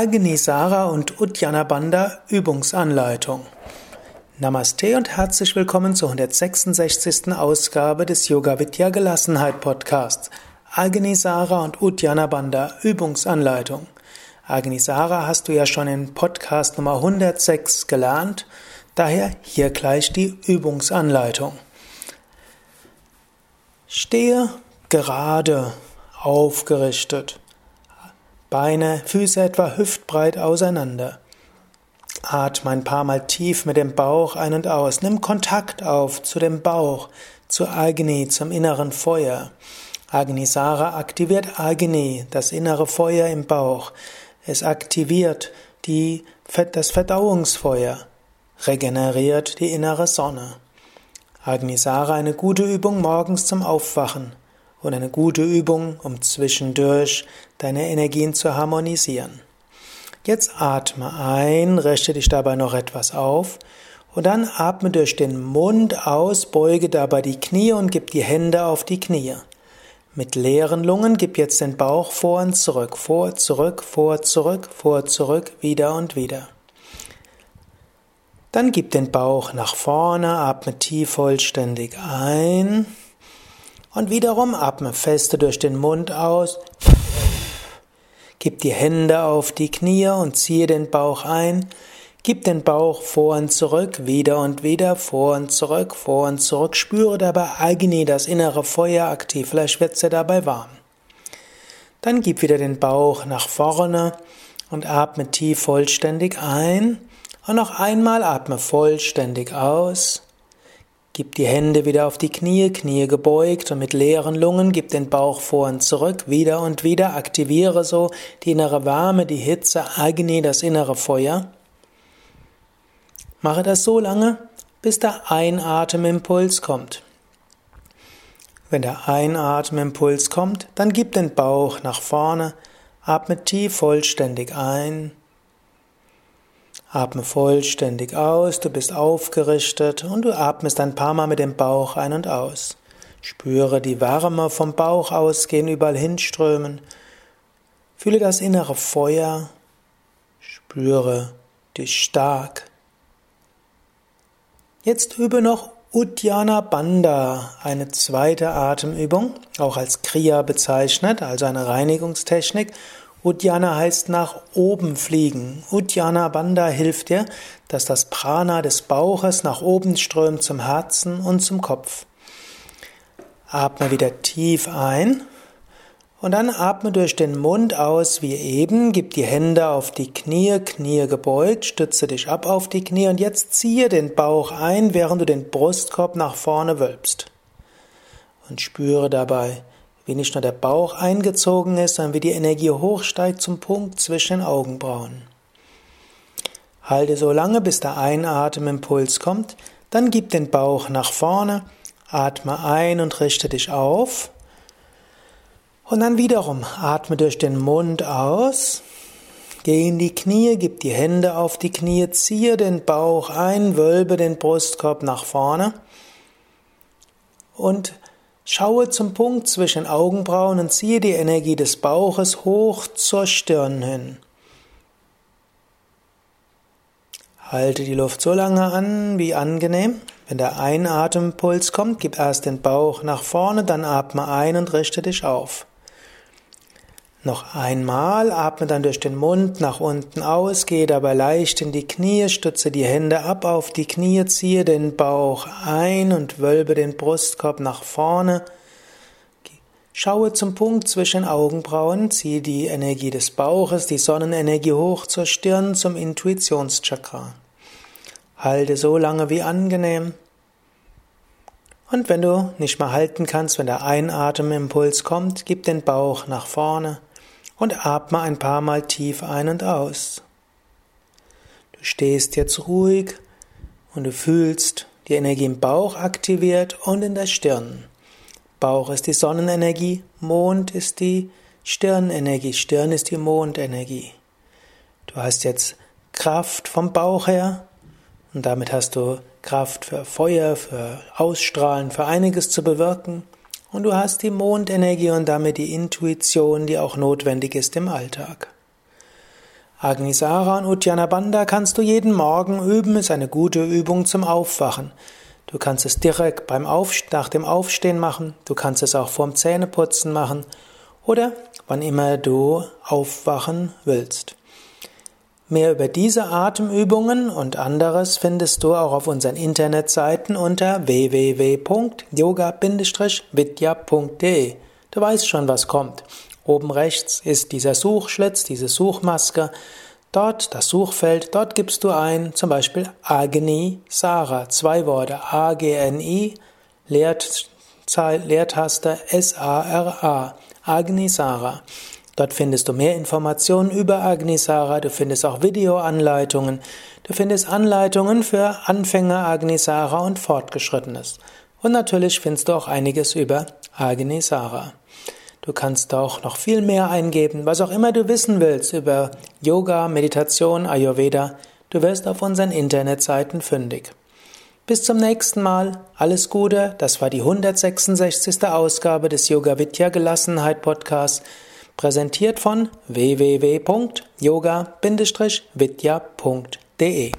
Agnisara und Uddiyana Bandha Übungsanleitung. Namaste und herzlich willkommen zur 166. Ausgabe des Yoga Vidya Gelassenheit Podcasts. Agnisara und Uddiyana Bandha Übungsanleitung. Agnisara hast du ja schon in Podcast Nummer 106 gelernt, daher hier gleich die Übungsanleitung. Stehe gerade, aufgerichtet. Beine, Füße etwa hüftbreit auseinander. Atme ein paar Mal tief mit dem Bauch ein und aus. Nimm Kontakt auf zu dem Bauch, zu Agni, zum inneren Feuer. Agnisara aktiviert Agni, das innere Feuer im Bauch. Es aktiviert die, das Verdauungsfeuer, regeneriert die innere Sonne. Agnisara eine gute Übung morgens zum Aufwachen und eine gute Übung, um zwischendurch deine Energien zu harmonisieren. Jetzt atme ein, richte dich dabei noch etwas auf und dann atme durch den Mund aus, beuge dabei die Knie und gib die Hände auf die Knie. Mit leeren Lungen gib jetzt den Bauch vor und zurück, vor, zurück, vor, zurück, vor, zurück, wieder und wieder. Dann gib den Bauch nach vorne, atme tief vollständig ein. Und wiederum atme feste durch den Mund aus. Gib die Hände auf die Knie und ziehe den Bauch ein. Gib den Bauch vor und zurück, wieder und wieder, vor und zurück, vor und zurück. Spüre dabei Agni, das innere Feuer aktiv. Vielleicht wird es dir dabei warm. Dann gib wieder den Bauch nach vorne und atme tief vollständig ein. Und noch einmal atme vollständig aus. Gib die Hände wieder auf die Knie, Knie gebeugt und mit leeren Lungen gib den Bauch vor und zurück, wieder und wieder, aktiviere so die innere Wärme, die Hitze, Agni, das innere Feuer. Mache das so lange, bis der Einatemimpuls kommt. Wenn der Einatemimpuls kommt, dann gib den Bauch nach vorne, atme tief vollständig ein Atme vollständig aus, du bist aufgerichtet und du atmest ein paar Mal mit dem Bauch ein und aus. Spüre die Wärme vom Bauch ausgehen, überall hinströmen. Fühle das innere Feuer. Spüre dich stark. Jetzt übe noch Uddiyana Bandha, eine zweite Atemübung, auch als Kriya bezeichnet, also eine Reinigungstechnik, Uddiyana heißt nach oben fliegen. Uddiyana Bandha hilft dir, dass das Prana des Bauches nach oben strömt zum Herzen und zum Kopf. Atme wieder tief ein und dann atme durch den Mund aus wie eben. Gib die Hände auf die Knie, Knie gebeugt, stütze dich ab auf die Knie und jetzt ziehe den Bauch ein, während du den Brustkorb nach vorne wölbst. Und spüre dabei, wie nicht nur der Bauch eingezogen ist, sondern wie die Energie hochsteigt zum Punkt zwischen den Augenbrauen. Halte so lange, bis der Einatemimpuls kommt, dann gib den Bauch nach vorne, atme ein und richte dich auf. Und dann wiederum atme durch den Mund aus, geh in die Knie, gib die Hände auf die Knie, ziehe den Bauch ein, wölbe den Brustkorb nach vorne und Schaue zum Punkt zwischen Augenbrauen und ziehe die Energie des Bauches hoch zur Stirn hin. Halte die Luft so lange an, wie angenehm. Wenn der Einatempuls kommt, gib erst den Bauch nach vorne, dann atme ein und richte dich auf. Noch einmal, atme dann durch den Mund nach unten aus, gehe dabei leicht in die Knie, stütze die Hände ab auf die Knie, ziehe den Bauch ein und wölbe den Brustkorb nach vorne. Schaue zum Punkt zwischen Augenbrauen, ziehe die Energie des Bauches, die Sonnenenergie hoch zur Stirn, zum Intuitionschakra. Halte so lange wie angenehm. Und wenn du nicht mehr halten kannst, wenn der Einatemimpuls kommt, gib den Bauch nach vorne und atme ein paar Mal tief ein und aus. Du stehst jetzt ruhig und du fühlst die Energie im Bauch aktiviert und in der Stirn. Bauch ist die Sonnenenergie, Mond ist die Stirnenergie, Stirn ist die Mondenergie. Du hast jetzt Kraft vom Bauch her und damit hast du Kraft für Feuer, für Ausstrahlen, für einiges zu bewirken. Und du hast die Mondenergie und damit die Intuition, die auch notwendig ist im Alltag. Agnisara und Uddiyana Bandha kannst du jeden Morgen üben, ist eine gute Übung zum Aufwachen. Du kannst es direkt beim Aufst nach dem Aufstehen machen, du kannst es auch vorm Zähneputzen machen oder wann immer du aufwachen willst. Mehr über diese Atemübungen und anderes findest du auch auf unseren Internetseiten unter www.yoga-vidya.de. Du weißt schon, was kommt. Oben rechts ist dieser Suchschlitz, diese Suchmaske. Dort das Suchfeld, dort gibst du ein, zum Beispiel Agni Sara, zwei Worte, A-G-N-I, Leertaste S-A-R-A, Agni Sara. Dort findest du mehr Informationen über Agnisara, du findest auch Videoanleitungen, du findest Anleitungen für Anfänger Agnisara und Fortgeschrittenes. Und natürlich findest du auch einiges über Agnisara. Du kannst auch noch viel mehr eingeben, was auch immer du wissen willst über Yoga, Meditation, Ayurveda. Du wirst auf unseren Internetseiten fündig. Bis zum nächsten Mal. Alles Gute. Das war die 166. Ausgabe des Yoga Vidya Gelassenheit Podcasts. Präsentiert von www.yoga-vidya.de